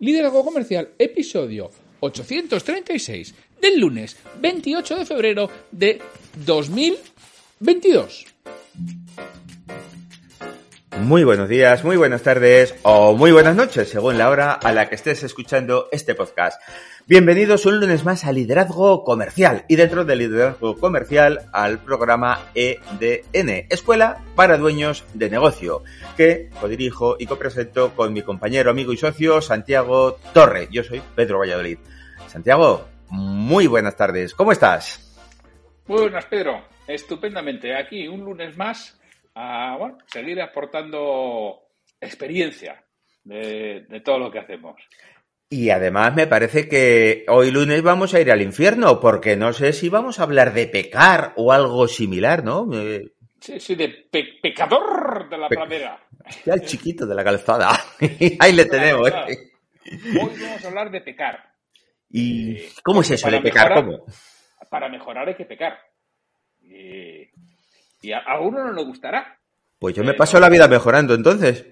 Liderazgo Comercial, episodio 836 del lunes 28 de febrero de 2022. Muy buenos días, muy buenas tardes o muy buenas noches, según la hora a la que estés escuchando este podcast. Bienvenidos un lunes más a Liderazgo Comercial y dentro del Liderazgo Comercial al programa EDN, Escuela para Dueños de Negocio, que codirijo y copresento con mi compañero, amigo y socio Santiago Torre. Yo soy Pedro Valladolid. Santiago, muy buenas tardes, ¿cómo estás? Muy buenas, Pedro. Estupendamente. Aquí un lunes más a bueno, seguir aportando experiencia de, de todo lo que hacemos. Y además me parece que hoy lunes vamos a ir al infierno, porque no sé si vamos a hablar de pecar o algo similar, ¿no? Eh, Sí, sí, de pe- pecador de la Pe- pradera. Ya el chiquito de la calzada. Ahí le tenemos. ¿eh? Hoy vamos a hablar de pecar. ¿Y cómo es eso de pecar? mejorar- ¿Cómo? Para mejorar hay que pecar. Y, y a, a uno no le gustará. Pues yo me paso la vida mejorando entonces.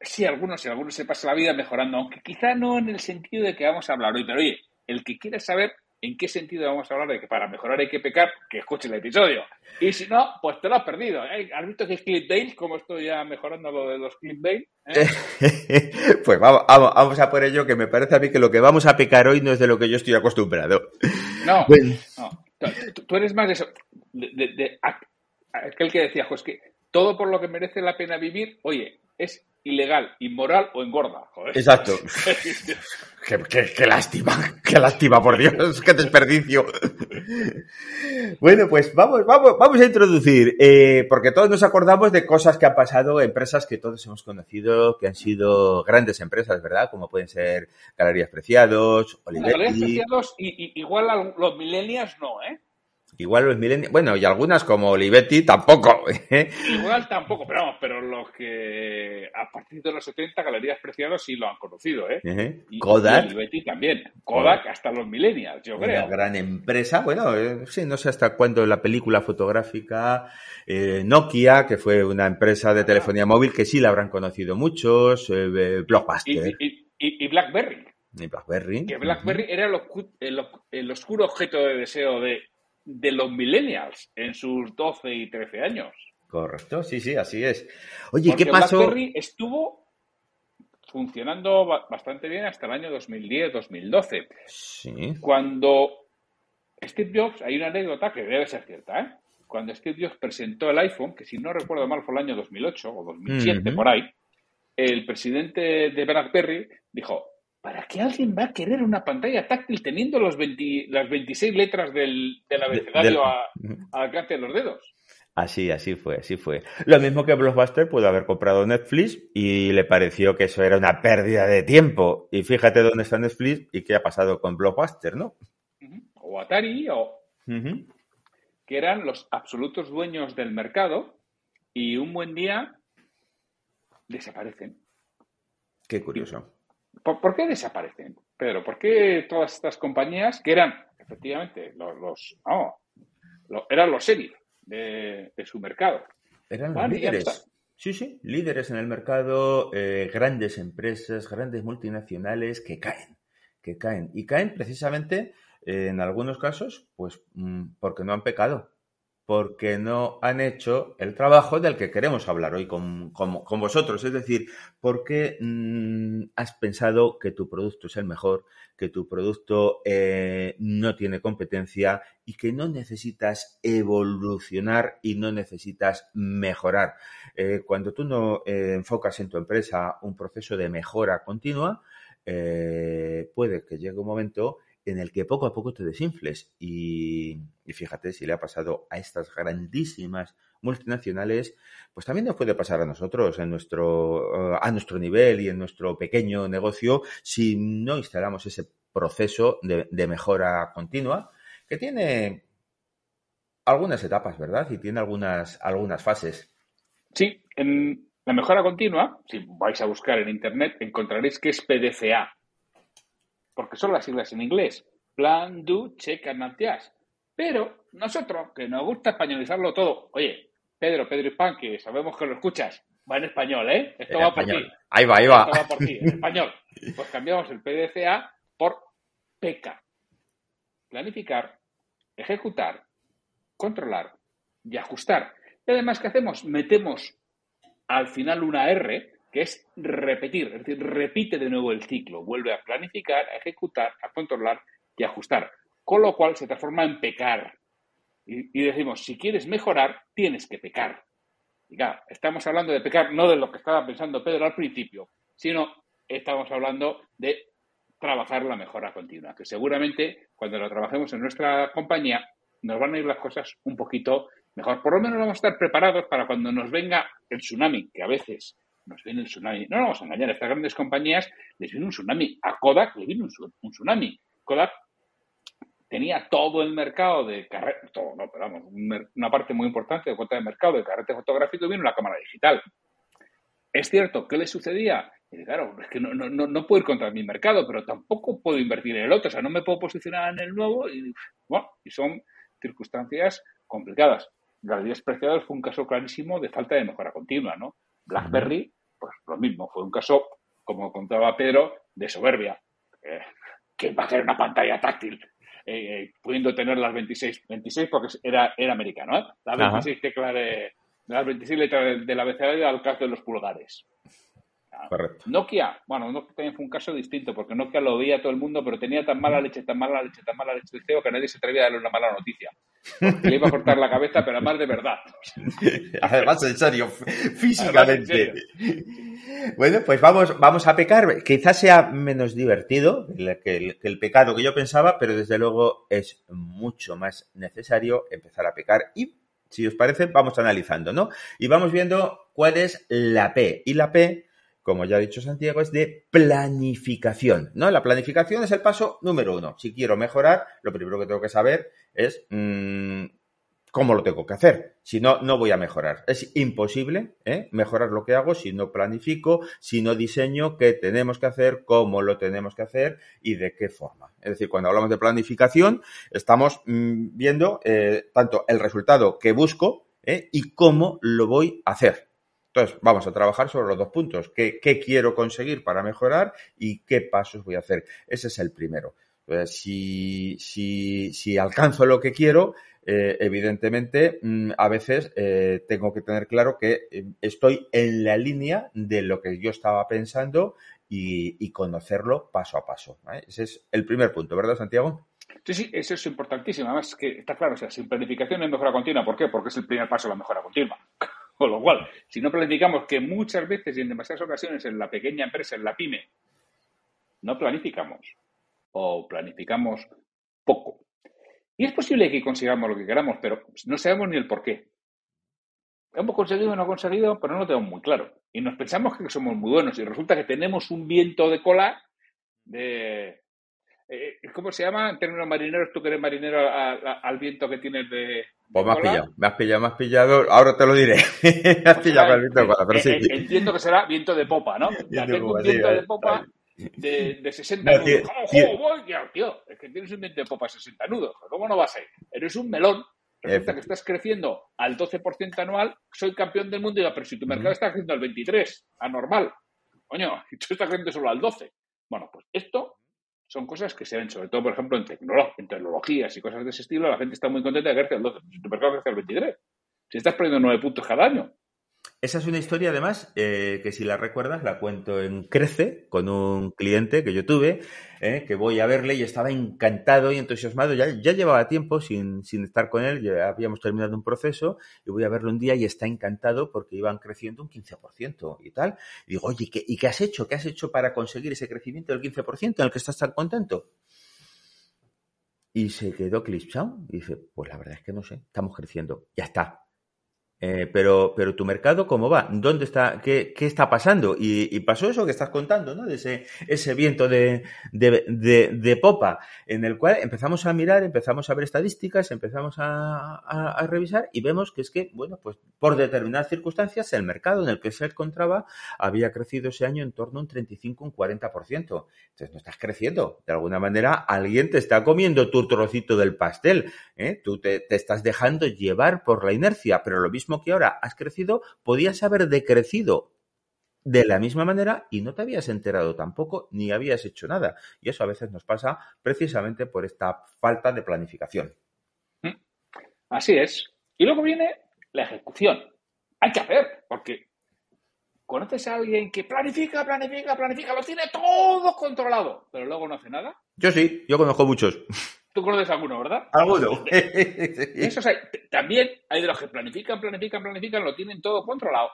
Sí, algunos, sí, algunos se pasa la vida mejorando, aunque quizá no en el sentido de que vamos a hablar hoy, pero oye, el que quiera saber en qué sentido vamos a hablar de que para mejorar hay que pecar, que escuche el episodio. Y si no, pues te lo has perdido. ¿eh? ¿Has visto que es Clipdale? ¿Cómo estoy ya mejorando lo de los Clipdale? ¿Eh? pues vamos, vamos, vamos a por ello, que me parece a mí que lo que vamos a pecar hoy no es de lo que yo estoy acostumbrado. No, no. Tú- eres más de eso. De, de- de- a- aquel que decía, pues que todo por lo que merece la pena vivir, oye, es ilegal, inmoral o engorda. Joder. Exacto. Qué, qué- qué lástima, qué lástima, por Dios, qué desperdicio. Bueno, pues vamos, vamos, vamos a introducir, eh, porque todos nos acordamos de cosas que han pasado, empresas que todos hemos conocido, que han sido grandes empresas, ¿verdad? Como pueden ser Galerías Preciados, Bueno, Galerías Olivetti, Preciados, y, y- igual a los millennials no, ¿eh? Igual los millennials, bueno, y algunas como Olivetti tampoco. ¿eh? Igual tampoco, pero vamos, pero los que a partir de los 70 Galerías Preciados sí lo han conocido, ¿eh? Y, Kodak. y Olivetti también. Kodak hasta los millennials, yo Una creo. gran empresa, bueno, eh, sí, no sé hasta cuándo la película fotográfica, eh, Nokia, que fue una empresa de telefonía móvil que sí la habrán conocido muchos, eh, Blockbuster, y- y- y BlackBerry, y BlackBerry. que BlackBerry era el oscuro objeto de deseo de, de los millennials en sus 12 y 13 años. Correcto, sí, sí, así es. Oye, Porque ¿qué pasó? BlackBerry estuvo funcionando ba- bastante bien hasta el año 2010-2012. Sí, Cuando Steve Jobs, hay una anécdota que debe ser cierta, ¿eh? Cuando Steve Jobs presentó el iPhone, que si no recuerdo mal fue el año 2008 o 2007, Ujú. por ahí, el presidente de BlackBerry dijo, ¿para qué alguien va a querer una pantalla táctil teniendo los 20 las 26 letras del, del abecedario del- al alcance de los dedos? así, así fue, así fue. Lo mismo que Blockbuster pudo haber comprado Netflix y le pareció que eso era una pérdida de tiempo. Y fíjate dónde está Netflix y qué ha pasado con Blockbuster, ¿no? O Atari, o que eran los absolutos dueños del mercado y un buen día desaparecen. Qué curioso. ¿Por, por qué desaparecen, Pedro? ¿Por qué todas estas compañías que eran, efectivamente, los, los eran los sheriff de, de su mercado? Eran los líderes. Sí, sí, líderes en el mercado, eh, grandes empresas, grandes multinacionales que caen, que caen. Y caen precisamente, eh, en algunos casos, pues mm, porque no han pecado, porque no han hecho el trabajo del que queremos hablar hoy con, con- vosotros. Es decir, porque mm, has pensado que tu producto es el mejor, que tu producto eh, no tiene competencia y que no necesitas evolucionar y no necesitas mejorar. Eh, cuando tú no eh, enfocas en tu empresa un proceso de mejora continua, puede que llegue un momento en el que poco a poco te desinfles. Y, y fíjate, si le ha pasado a estas grandísimas multinacionales, pues también nos puede pasar a nosotros en nuestro, eh, a nuestro nivel y en nuestro pequeño negocio si no instalamos ese proceso de, mejora continua que tiene algunas etapas, ¿verdad? Y tiene algunas, algunas fases. Sí, en la mejora continua, si vais a buscar en Internet, encontraréis que es PDCA. Porque son las siglas en inglés. Plan, Do, Check and Adjust. Pero nosotros, que nos gusta españolizarlo todo, oye, Pedro, Pedro y Pan, que sabemos que lo escuchas, Va en español, ¿eh? Esto va por ti. Ahí va, ahí va. Esto va por ti, en español. Pues cambiamos el PDCA por PECA. Planificar, ejecutar, controlar y ajustar. Y además, ¿qué hacemos? Metemos al final una R, que es repetir, es decir, repite de nuevo el ciclo, vuelve a planificar, a ejecutar, a controlar y ajustar. Con lo cual se transforma en pecar. Y, decimos, si quieres mejorar, tienes que pecar. Y claro, estamos hablando de pecar no de lo que estaba pensando Pedro al principio, sino estamos hablando de trabajar la mejora continua, que seguramente cuando lo trabajemos en nuestra compañía nos van a ir las cosas un poquito mejor. Por lo menos vamos a estar preparados para cuando nos venga el tsunami, que a veces nos viene el tsunami. No nos vamos a engañar, a estas grandes compañías les viene un tsunami. A Kodak le viene un, tsunami. Kodak tenía todo el mercado de carrete, todo, no, pero vamos, una parte muy importante de cuota de mercado de carrete fotográfico y vino la cámara digital. Es cierto, ¿qué le sucedía? Y claro, es que no, no, no, puedo ir contra mi mercado, pero tampoco puedo invertir en el otro, o sea, no me puedo posicionar en el nuevo y, bueno, y son circunstancias complicadas. Galerías Preciados fue un caso clarísimo de falta de mejora continua, ¿no? BlackBerry, pues lo mismo, fue un caso, como contaba Pedro, de soberbia. Eh, que va a hacer una pantalla táctil, eh, eh, pudiendo tener las 26, 26 porque era, era americano, ¿eh? Las 26 teclas de, las 26 letras del abecedario al alcance de los pulgares. Correcto. Nokia, bueno, Nokia también fue un caso distinto, porque Nokia lo veía todo el mundo, pero tenía tan mala leche, tan mala leche, tan mala leche de CEO que nadie se atrevía a darle una mala noticia. le iba a cortar la cabeza, pero además de verdad. además, en serio, físicamente. Bueno, pues vamos, vamos a pecar. Quizás sea menos divertido que el, que el pecado que yo pensaba, pero desde luego es mucho más necesario empezar a pecar y si os parece, vamos analizando, ¿no? Y vamos viendo cuál es la P. Y la P como ya ha dicho Santiago, es de planificación, ¿no? La planificación es el paso número uno. Si quiero mejorar, lo primero que tengo que saber es mm, cómo lo tengo que hacer. Si no, no voy a mejorar. Es imposible ¿eh? mejorar lo que hago si no planifico, si no diseño qué tenemos que hacer, cómo lo tenemos que hacer y de qué forma. Es decir, cuando hablamos de planificación, estamos mm, viendo eh, tanto el resultado que busco ¿eh? y cómo lo voy a hacer. Entonces, vamos a trabajar sobre los dos puntos. ¿Qué, quiero conseguir para mejorar y qué pasos voy a hacer? Ese es el primero. si, alcanzo lo que quiero, eh, evidentemente, mm, a veces eh, tengo que tener claro que eh, estoy en la línea de lo que yo estaba pensando y, conocerlo paso a paso. Ese es el primer punto, ¿verdad, Santiago? Sí, sí, eso es importantísimo. Además, que está claro, o sea, sin planificación no hay mejora continua. ¿Por qué? Porque es el primer paso a la mejora continua. Con lo cual, si no planificamos, que muchas veces y en demasiadas ocasiones en la pequeña empresa, en la pyme, no planificamos o planificamos poco. Y es posible que consigamos lo que queramos, pero no sabemos ni el por qué. Hemos conseguido o no conseguido, pero no lo tenemos muy claro. Y nos pensamos que somos muy buenos y resulta que tenemos un viento de cola de... Eh, ¿Cómo se llama en términos marineros? Tú que eres marinero al viento que tienes de, pues me has pillado, me has pillado, me has pillado. Ahora te lo diré. me has pillado el viento de popa, pero eh, sí. Eh, entiendo que será viento de popa, ¿no? Ya tengo un viento de popa de, de 60 nudos. Tío, tío. Voy? tío, es que tienes un viento de popa de 60 nudos. ¿Cómo no va a ser? Eres un melón. Resulta que estás creciendo al 12% anual, soy campeón del mundo y digo, pero si tu mercado está creciendo al 23, anormal. Coño, y tú estás creciendo solo al 12. Bueno, pues esto son cosas que se ven, sobre todo, por ejemplo, en, tecnologías y cosas de ese estilo, la gente está muy contenta de que crece el 12. Si tu mercado crece el 23. Si estás perdiendo 9 puntos cada año, esa es una historia, además, eh, que si la recuerdas, la cuento en Crece con un cliente que yo tuve, eh, que voy a verle y estaba encantado y entusiasmado. Ya, llevaba tiempo sin, estar con él, ya habíamos terminado un proceso y voy a verlo un día y está encantado porque iban creciendo un 15% y tal. Y digo, oye, ¿qué, ¿y qué has hecho? ¿Qué has hecho para conseguir ese crecimiento del 15% en el que estás tan contento? Y se quedó clipsado y dice, pues la verdad es que no sé, estamos creciendo, ya está eh, pero, pero tu mercado, ¿cómo va? ¿Dónde está? ¿Qué, qué está pasando? Y, pasó eso que estás contando, ¿no? De ese, ese viento de, de, de, popa, en el cual empezamos a mirar, empezamos a ver estadísticas, empezamos a, a, a, revisar y vemos que es que, bueno, pues por determinadas circunstancias, el mercado en el que se encontraba había crecido ese año en torno a un 35, un 40%. Entonces no estás creciendo. De alguna manera, alguien te está comiendo tu trocito del pastel. ¿eh? Tú te, te estás dejando llevar por la inercia, pero lo mismo mismo que ahora has crecido, podías haber decrecido de la misma manera y no te habías enterado tampoco ni habías hecho nada. Y eso a veces nos pasa precisamente por esta falta de planificación. Mm. Así es. Y luego viene la ejecución. Hay que hacer, porque ¿conoces a alguien que planifica, planifica, planifica, lo tiene todo controlado, pero luego no hace nada? Yo sí, yo conozco muchos. Tú conoces alguno, ¿verdad? Alguno. Eso hay. También hay de los que planifican, planifican, planifican, lo tienen todo controlado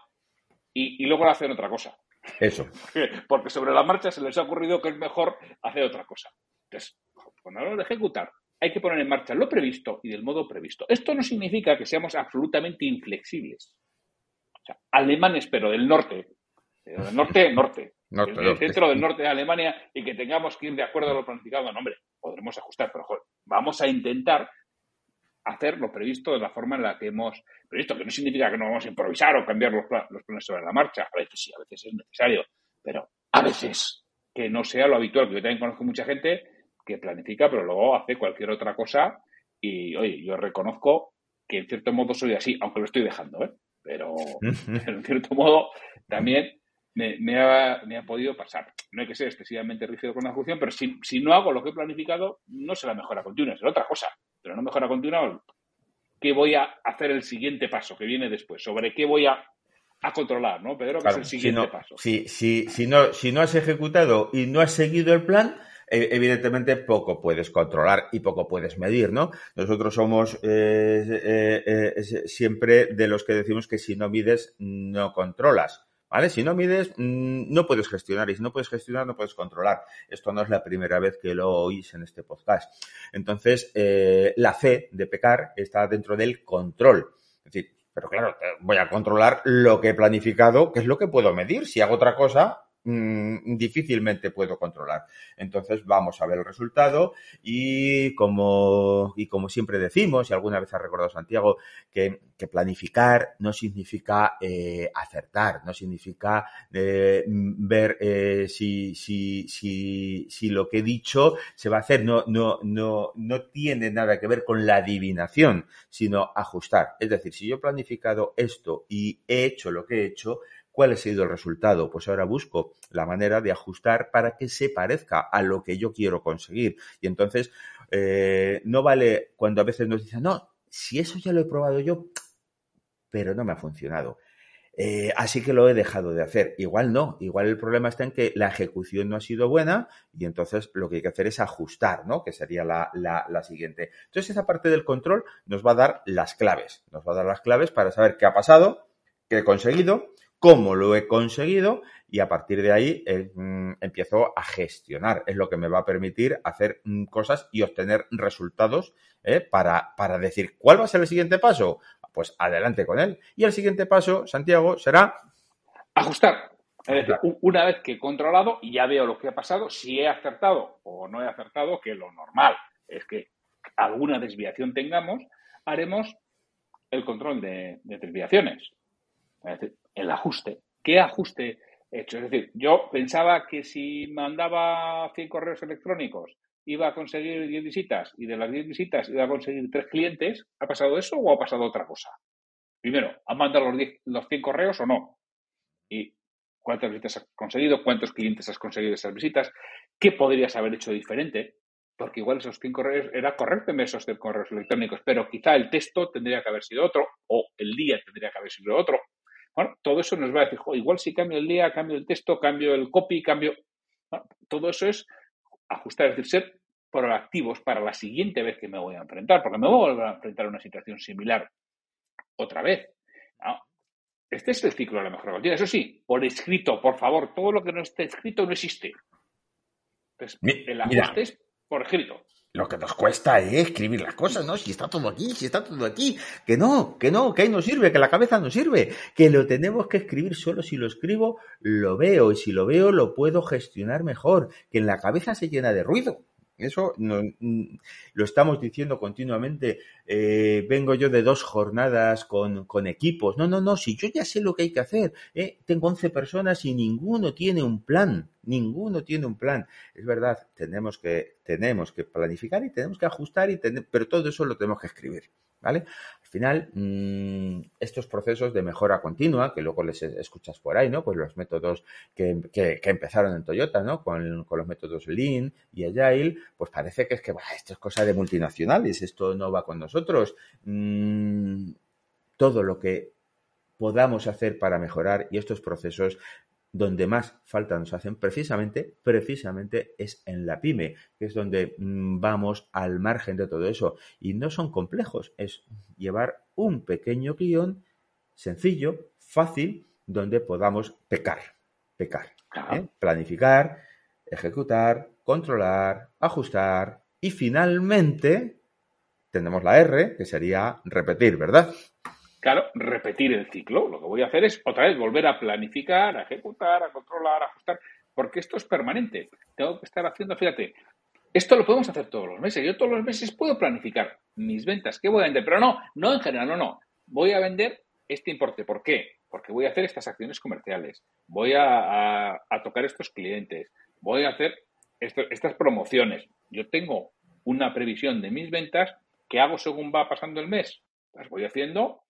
y, luego lo hacen otra cosa. Eso. Porque sobre la marcha se les ha ocurrido que es mejor hacer otra cosa. Entonces, cuando hablamos de ejecutar, hay que poner en marcha lo previsto y del modo previsto. Esto no significa que seamos absolutamente inflexibles. O sea, alemanes, pero del norte. Del norte, norte. Norte el, centro del norte de Alemania y que tengamos que ir de acuerdo a lo planificado. No, hombre, podremos ajustar, pero vamos a intentar hacer lo previsto de la forma en la que hemos previsto, que no significa que no vamos a improvisar o cambiar los, planes sobre la marcha. A veces sí, a veces es necesario, pero a veces que no sea lo habitual. Yo también conozco mucha gente que planifica, pero luego hace cualquier otra cosa y, oye, yo reconozco que en cierto modo soy así, aunque lo estoy dejando, ¿eh? Pero, en cierto modo también me, ha, podido pasar. No hay que ser excesivamente rígido con la ejecución, pero si, si no hago lo que he planificado, no será mejora continua, será otra cosa pero no mejora continua, ¿qué voy a hacer el siguiente paso que viene después? ¿Sobre qué voy a, controlar, ¿no, Pedro? ¿Qué es el siguiente paso? Si, si, no, si no has ejecutado y no has seguido el plan, e, evidentemente poco puedes controlar y poco puedes medir, ¿no? Nosotros somos eh, eh, eh, siempre de los que decimos que si no mides, no controlas. ¿Vale? Si no mides, mm, no puedes gestionar y si no puedes gestionar, no puedes controlar. Esto no es la primera vez que lo oís en este podcast. Entonces, eh, la fe de pecar está dentro del control. Es decir, pero claro, voy a controlar lo que he planificado, que es lo que puedo medir. Si hago otra cosa, Mm, difícilmente puedo controlar. Entonces vamos a ver el resultado y como, y como siempre decimos, y alguna vez ha recordado Santiago, que, planificar no significa eh, acertar, no significa eh, ver eh, si, si, si, si, lo que he dicho se va a hacer, no, no, no, no tiene nada que ver con la adivinación, sino ajustar. Es decir, si yo he planificado esto y he hecho lo que he hecho, ¿Cuál ha sido el resultado? Pues ahora busco la manera de ajustar para que se parezca a lo que yo quiero conseguir. Y entonces, eh, no vale cuando a veces nos dicen, no, si eso ya lo he probado yo, pero no me ha funcionado. Eh, así que lo he dejado de hacer. Igual no, igual el problema está en que la ejecución no ha sido buena y entonces lo que hay que hacer es ajustar, ¿no? Que sería la, la, siguiente. Entonces esa parte del control nos va a dar las claves, nos va a dar las claves para saber qué ha pasado, qué he conseguido cómo lo he conseguido y a partir de ahí eh, mm, empiezo a gestionar. Es lo que me va a permitir hacer mm, cosas y obtener resultados eh, para, para decir, ¿cuál va a ser el siguiente paso? Pues adelante con él. Y el siguiente paso, Santiago, será... Ajustar. Es decir, una vez que he controlado y ya veo lo que ha pasado, si he acertado o no he acertado, que lo normal es que alguna desviación tengamos, haremos el control de, de desviaciones. Es decir, el ajuste. ¿Qué ajuste he hecho? Es decir, yo pensaba que si mandaba 100 correos electrónicos iba a conseguir 10 visitas y de las 10 visitas iba a conseguir 3 clientes. ¿Ha pasado eso o ha pasado otra cosa? Primero, ¿han mandado los, 10, los 100 correos o no? ¿Y cuántas visitas has conseguido? ¿Cuántos clientes has conseguido esas visitas? ¿Qué podrías haber hecho diferente? Porque igual esos 100 correos, era correcto en esos 100 correos electrónicos, pero quizá el texto tendría que haber sido otro o el día tendría que haber sido otro bueno, todo eso nos va a decir, igual si cambio el día, cambio el texto, cambio el copy, cambio... todo eso es ajustar, es decir, ser proactivos para la siguiente vez que me voy a enfrentar, porque me voy a volver a enfrentar a una situación similar otra vez. Este es el ciclo de la mejora continua. Eso sí, por escrito, por favor, todo lo que no esté escrito no existe. Entonces, el ajuste es por escrito lo que nos cuesta es escribir las cosas, ¿no? Si está todo aquí, si está todo aquí, que no, que no, que ahí no sirve, que la cabeza no sirve, que lo tenemos que escribir solo. Si lo escribo, lo veo, y si lo veo, lo puedo gestionar mejor, que en la cabeza se llena de ruido. Eso mm, lo estamos diciendo continuamente. Eh, vengo yo de dos jornadas con, con, equipos. No, no, no, si yo ya sé lo que hay que hacer. ¿eh? Tengo 11 personas y ninguno tiene un plan. Ninguno tiene un plan. Es verdad, tenemos que, tenemos que planificar y tenemos que ajustar, y pero todo eso lo tenemos que escribir. ¿Vale? Al final, mm, estos procesos de mejora continua, que luego les escuchas por ahí, ¿no? Pues los métodos que, empezaron en Toyota, ¿no? Con, los métodos Lean y Agile, pues parece que es que, esto es cosa de multinacionales, esto no va con nosotros. Mm, todo lo que podamos hacer para mejorar y estos procesos donde más falta nos hacen precisamente, precisamente es en la pyme, que es donde mm, vamos al margen de todo eso. Y no son complejos, es llevar un pequeño guion sencillo, fácil, donde podamos pecar, pecar, ¿eh? planificar, ejecutar, controlar, ajustar y finalmente tenemos la R, que sería repetir, ¿verdad? Claro, repetir el ciclo. Lo que voy a hacer es otra vez volver a planificar, a ejecutar, a controlar, a ajustar, porque esto es permanente. Tengo que estar haciendo, fíjate, esto lo podemos hacer todos los meses. Yo todos los meses puedo planificar mis ventas, qué voy a vender, pero no, no en general, no, no. Voy a vender este importe. ¿Por qué? Porque voy a hacer estas acciones comerciales, voy a, tocar estos clientes, voy a hacer estas promociones. Yo tengo una previsión de mis ventas que hago según va pasando el mes. Las voy haciendo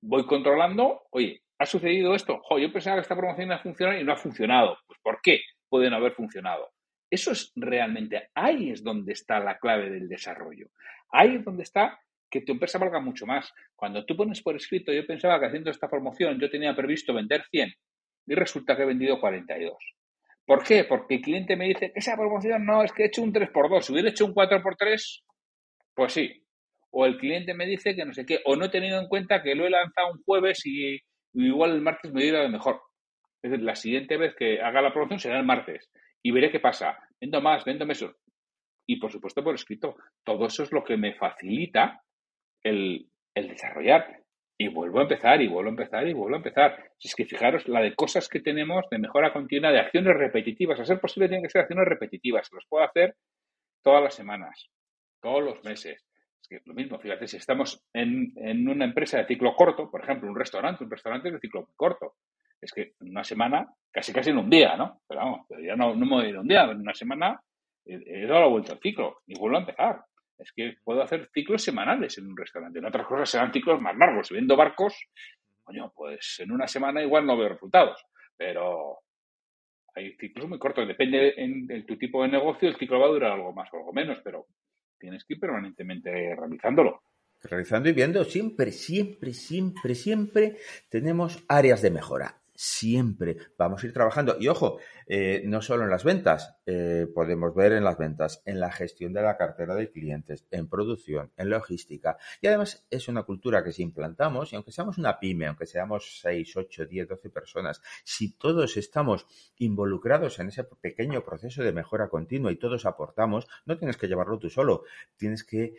voy controlando, oye, ha sucedido esto, yo pensaba que esta promoción iba a funcionar y no ha funcionado. Pues ¿por qué pueden haber funcionado? Eso es realmente, ahí es donde está la clave del desarrollo. Ahí es donde está que tu empresa valga mucho más. Cuando tú pones por escrito, yo pensaba que haciendo esta promoción yo tenía previsto vender 100 y resulta que he vendido 42. ¿Por qué? Porque el cliente me dice esa promoción no, es que he hecho un 3x2. Si hubiera hecho un 4x3, pues sí, o el cliente me dice que no sé qué, o no he tenido en cuenta que lo he lanzado un jueves y, igual el martes me dirá de mejor. Es decir, la siguiente vez que haga la promoción será el martes y veré qué pasa. Vendo más, vendo menos. Y por supuesto por escrito. Todo eso es lo que me facilita el, el desarrollar. Y vuelvo a empezar, y vuelvo a empezar, y vuelvo a empezar. Si es que fijaros la de cosas que tenemos de mejora continua, de acciones repetitivas. A ser posible tienen que ser acciones repetitivas. Los puedo hacer todas las semanas, todos los meses lo mismo, fíjate, si estamos en, una empresa de ciclo corto, por ejemplo, un restaurante, un restaurante de ciclo corto, es que en una semana, casi casi en un día, ¿no? Pero vamos, ya no, no me voy a ir un día, en una semana he, dado la vuelta al ciclo y vuelvo a empezar. Es que puedo hacer ciclos semanales en un restaurante. En otras cosas serán ciclos más largos. Si vendo barcos, coño, pues en una semana igual no veo resultados. Pero hay ciclos muy cortos. Depende de tu tipo de negocio, el ciclo va a durar algo más o algo menos, pero tienes que ir permanentemente realizándolo. Realizando y viendo siempre, siempre, siempre, siempre tenemos áreas de mejora siempre vamos a ir trabajando. Y ojo, eh, no solo en las ventas, eh, podemos ver en las ventas, en la gestión de la cartera de clientes, en producción, en logística. Y además es una cultura que si implantamos, y aunque seamos una pyme, aunque seamos 6, 8, 10, 12 personas, si todos estamos involucrados en ese pequeño proceso de mejora continua y todos aportamos, no tienes que llevarlo tú solo, tienes que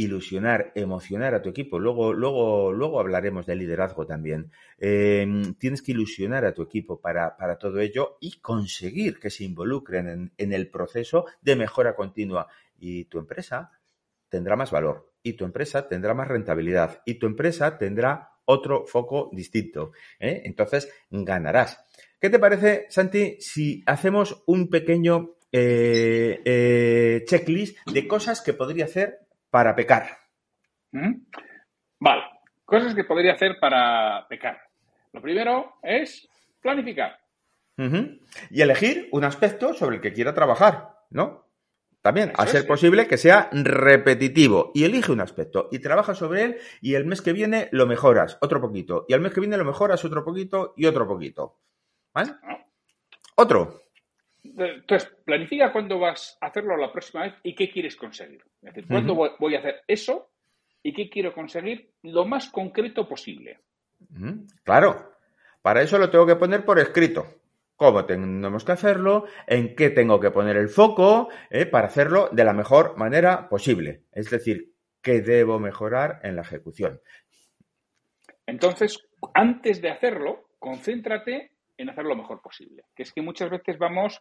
ilusionar, emocionar a tu equipo. Luego, luego, luego hablaremos de liderazgo también. Em, tienes que ilusionar a tu equipo para, todo ello y conseguir que se involucren en, el proceso de mejora continua. Y tu empresa tendrá más valor, y tu empresa tendrá más rentabilidad, y tu empresa tendrá otro foco distinto. ¿eh? Entonces, ganarás. ¿Qué te parece, Santi, si hacemos un pequeño eh, eh, checklist de cosas que podría hacer para pecar. ¿Mm? Vale, cosas que podría hacer para pecar. Lo primero es planificar. Y elegir un aspecto sobre el que quiera trabajar, ¿no? También, a ser posible que sea repetitivo. Y elige un aspecto y trabaja sobre él y el mes que viene lo mejoras otro poquito. Y el mes que viene lo mejoras otro poquito y otro poquito. ¿Vale? Otro. Entonces, planifica cuándo vas a hacerlo la próxima vez y qué quieres conseguir. Es decir, cuándo voy a hacer eso y qué quiero conseguir lo más concreto posible. Claro, para eso lo tengo que poner por escrito. Cómo tenemos que hacerlo, en qué tengo que poner el foco eh, para hacerlo de la mejor manera posible. Es decir, qué debo mejorar en la ejecución. Entonces, antes de hacerlo, concéntrate en hacer lo mejor posible. Que es que muchas veces vamos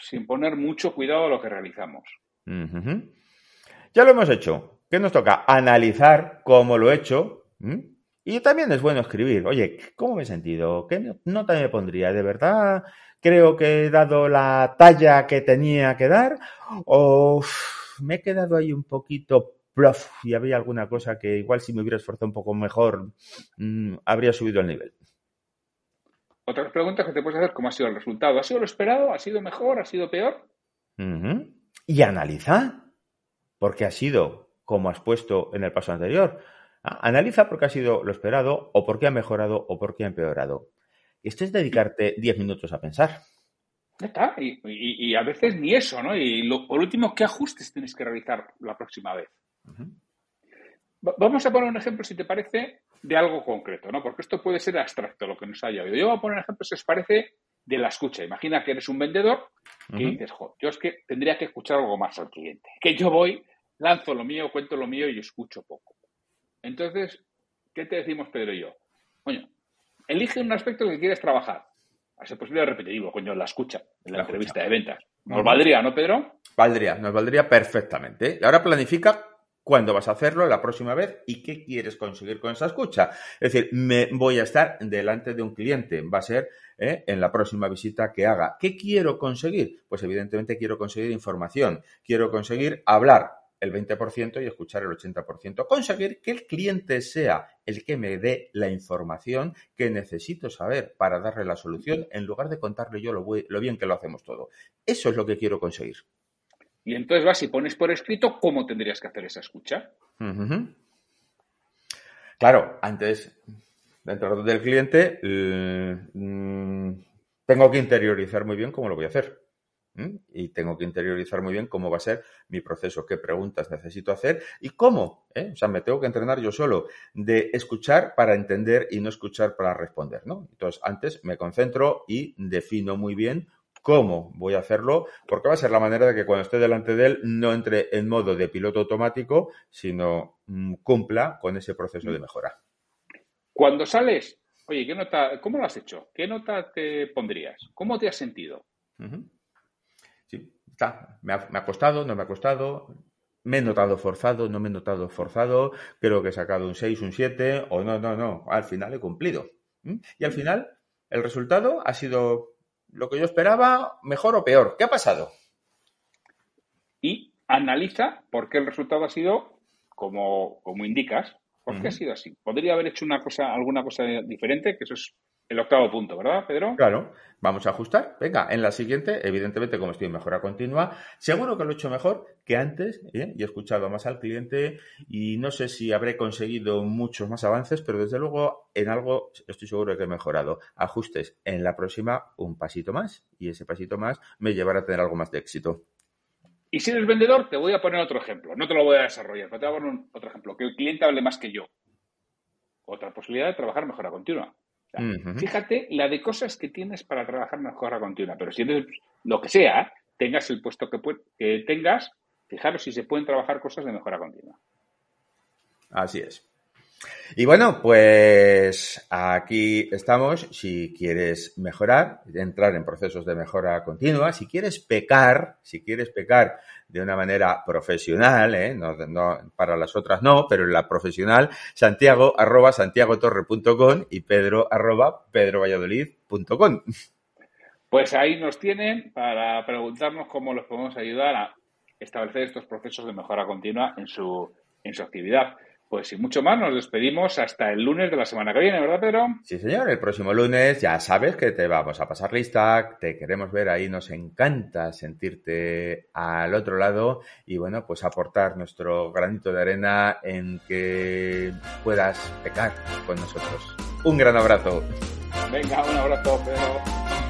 sin poner mucho cuidado a lo que realizamos. Ya lo hemos hecho. ¿Qué nos toca? Analizar cómo lo he hecho. Y también es bueno escribir. Oye, ¿cómo me he sentido? ¿Qué nota me pondría? ¿De verdad creo que he dado la talla que tenía que dar? ¿O me he quedado ahí un poquito y había alguna cosa que igual si me hubiera esforzado un poco mejor, mm, habría subido el nivel. Otras preguntas que te puedes hacer, ¿cómo ha sido el resultado? ¿Ha sido lo esperado? ¿Ha sido mejor? ¿Ha sido peor? Y analiza, porque ha sido como has puesto en el paso anterior. Ah, analiza por qué ha sido lo esperado, o por qué ha mejorado, o por qué ha empeorado. Esto es dedicarte 10 minutos a pensar. Ya está. Y, a veces ni eso, ¿no? Y lo, por último, ¿qué ajustes tienes que realizar la próxima vez? Vamos a poner un ejemplo, si te parece, de algo concreto, ¿no? Porque esto puede ser abstracto, lo que nos haya oído. Yo voy a poner un ejemplo, si os parece, de la escucha. Imagina que eres un vendedor que dices, jo, yo es que tendría que escuchar algo más al cliente. Que yo voy, lanzo lo mío, cuento lo mío y escucho poco. Entonces, ¿qué te decimos Pedro y yo? Coño, elige un aspecto que quieres trabajar. A ser posible repetitivo, coño, la escucha, en la, entrevista de ventas. ¿Nos valdría, no, Pedro? Valdría, nos valdría perfectamente. Y ahora planifica cuándo vas a hacerlo la próxima vez y qué quieres conseguir con esa escucha. Es decir, me voy a estar delante de un cliente, va a ser ¿eh? en la próxima visita que haga. ¿Qué quiero conseguir? Pues evidentemente quiero conseguir información, quiero conseguir hablar el 20% y escuchar el 80%. Conseguir que el cliente sea el que me dé la información que necesito saber para darle la solución en lugar de contarle yo lo, bien que lo hacemos todo. Eso es lo que quiero conseguir. Y entonces vas y pones por escrito cómo tendrías que hacer esa escucha. Claro, antes, dentro del cliente, mm, tengo que interiorizar muy bien cómo lo voy a hacer. Y tengo que interiorizar muy bien cómo va a ser mi proceso, qué preguntas necesito hacer y cómo. ¿eh? O sea, me tengo que entrenar yo solo de escuchar para entender y no escuchar para responder, ¿no? Entonces, antes me concentro y defino muy bien cómo voy a hacerlo, porque va a ser la manera de que cuando esté delante de él no entre en modo de piloto automático, sino mm, cumpla con ese proceso de mejora. Cuando sales, oye, ¿qué nota, ¿cómo lo has hecho? ¿Qué nota te pondrías? ¿Cómo te has sentido? me ha, costado, no me ha costado, me he notado forzado, no me he notado forzado, creo que he sacado un 6, un 7, o no, no, no, al final he cumplido. Y al final, el resultado ha sido lo que yo esperaba, mejor o peor. ¿Qué ha pasado? Y analiza por qué el resultado ha sido como, como indicas. ¿Por qué ha sido así? ¿Podría haber hecho una cosa, alguna cosa diferente? Que eso es el octavo punto, ¿verdad, Pedro? Claro, vamos a ajustar. Venga, en la siguiente, evidentemente, como estoy en mejora continua, seguro que lo he hecho mejor que antes ¿eh? y he escuchado más al cliente y no sé si habré conseguido muchos más avances, pero desde luego en algo estoy seguro de que he mejorado. Ajustes en la próxima un pasito más y ese pasito más me llevará a tener algo más de éxito. Y si eres vendedor, te voy a poner otro ejemplo. No te lo voy a desarrollar, pero te voy a poner otro ejemplo. Que el cliente hable más que yo. Otra posibilidad de trabajar mejora continua. Fíjate la de cosas que tienes para trabajar mejora continua, pero si eres lo que sea, tengas el puesto que, que tengas, fijaros si se pueden trabajar cosas de mejora continua. Así es. Y bueno, pues aquí estamos. Si quieres mejorar, entrar en procesos de mejora continua, si quieres pecar, si quieres pecar de una manera profesional, ¿eh? para las otras no, pero en la profesional, Santiago arroba santiagotorre.com y Pedro arroba pedrovalladolid.com. Pues ahí nos tienen para preguntarnos cómo los podemos ayudar a establecer estos procesos de mejora continua en su, en su actividad. Pues sin mucho más, nos despedimos hasta el lunes de la semana que viene, ¿verdad, Pedro? Sí, señor. El próximo lunes ya sabes que te vamos a pasar lista, te queremos ver ahí, nos encanta sentirte al otro lado y bueno, pues aportar nuestro granito de arena en que puedas pecar con nosotros. Un gran abrazo. Venga, un abrazo, Pedro.